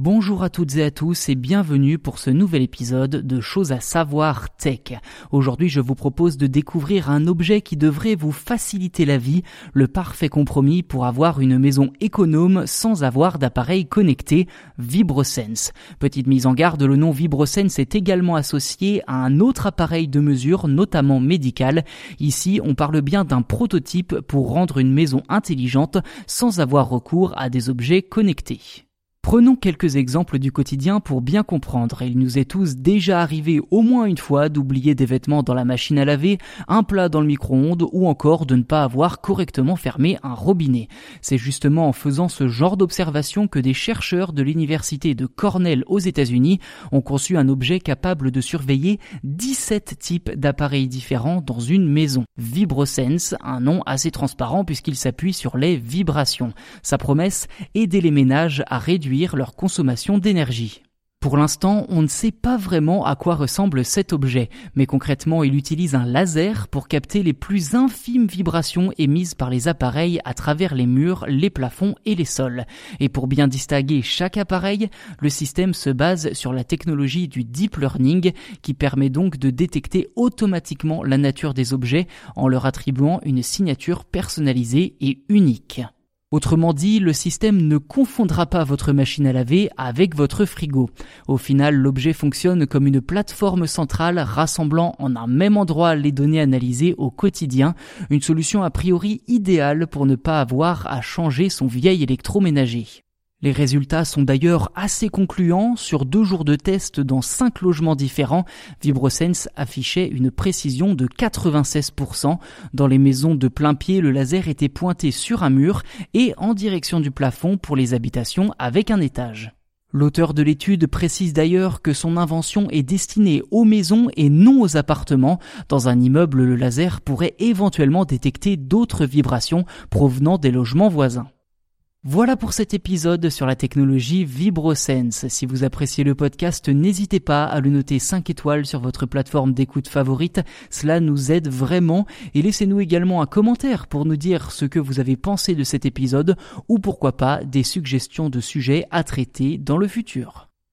Bonjour à toutes et à tous et bienvenue pour ce nouvel épisode de Choses à savoir tech. Aujourd'hui je vous propose de découvrir un objet qui devrait vous faciliter la vie, le parfait compromis pour avoir une maison économe sans avoir d'appareil connecté, VibroSense. Petite mise en garde, le nom VibroSense est également associé à un autre appareil de mesure, notamment médical. Ici on parle bien d'un prototype pour rendre une maison intelligente sans avoir recours à des objets connectés. Prenons quelques exemples du quotidien pour bien comprendre. Il nous est tous déjà arrivé au moins une fois d'oublier des vêtements dans la machine à laver, un plat dans le micro-ondes ou encore de ne pas avoir correctement fermé un robinet. C'est justement en faisant ce genre d'observation que des chercheurs de l'université de Cornell aux États-Unis ont conçu un objet capable de surveiller 17 types d'appareils différents dans une maison. VibroSense, un nom assez transparent puisqu'il s'appuie sur les vibrations. Sa promesse, aider les ménages à réduire leur consommation d'énergie. Pour l'instant, on ne sait pas vraiment à quoi ressemble cet objet, mais concrètement, il utilise un laser pour capter les plus infimes vibrations émises par les appareils à travers les murs, les plafonds et les sols. Et pour bien distinguer chaque appareil, le système se base sur la technologie du deep learning qui permet donc de détecter automatiquement la nature des objets en leur attribuant une signature personnalisée et unique. Autrement dit, le système ne confondra pas votre machine à laver avec votre frigo. Au final, l'objet fonctionne comme une plateforme centrale rassemblant en un même endroit les données analysées au quotidien, une solution a priori idéale pour ne pas avoir à changer son vieil électroménager. Les résultats sont d'ailleurs assez concluants. Sur deux jours de test dans cinq logements différents, VibroSense affichait une précision de 96%. Dans les maisons de plein pied, le laser était pointé sur un mur et en direction du plafond pour les habitations avec un étage. L'auteur de l'étude précise d'ailleurs que son invention est destinée aux maisons et non aux appartements. Dans un immeuble, le laser pourrait éventuellement détecter d'autres vibrations provenant des logements voisins. Voilà pour cet épisode sur la technologie VibroSense. Si vous appréciez le podcast, n'hésitez pas à le noter 5 étoiles sur votre plateforme d'écoute favorite. Cela nous aide vraiment et laissez-nous également un commentaire pour nous dire ce que vous avez pensé de cet épisode ou pourquoi pas des suggestions de sujets à traiter dans le futur.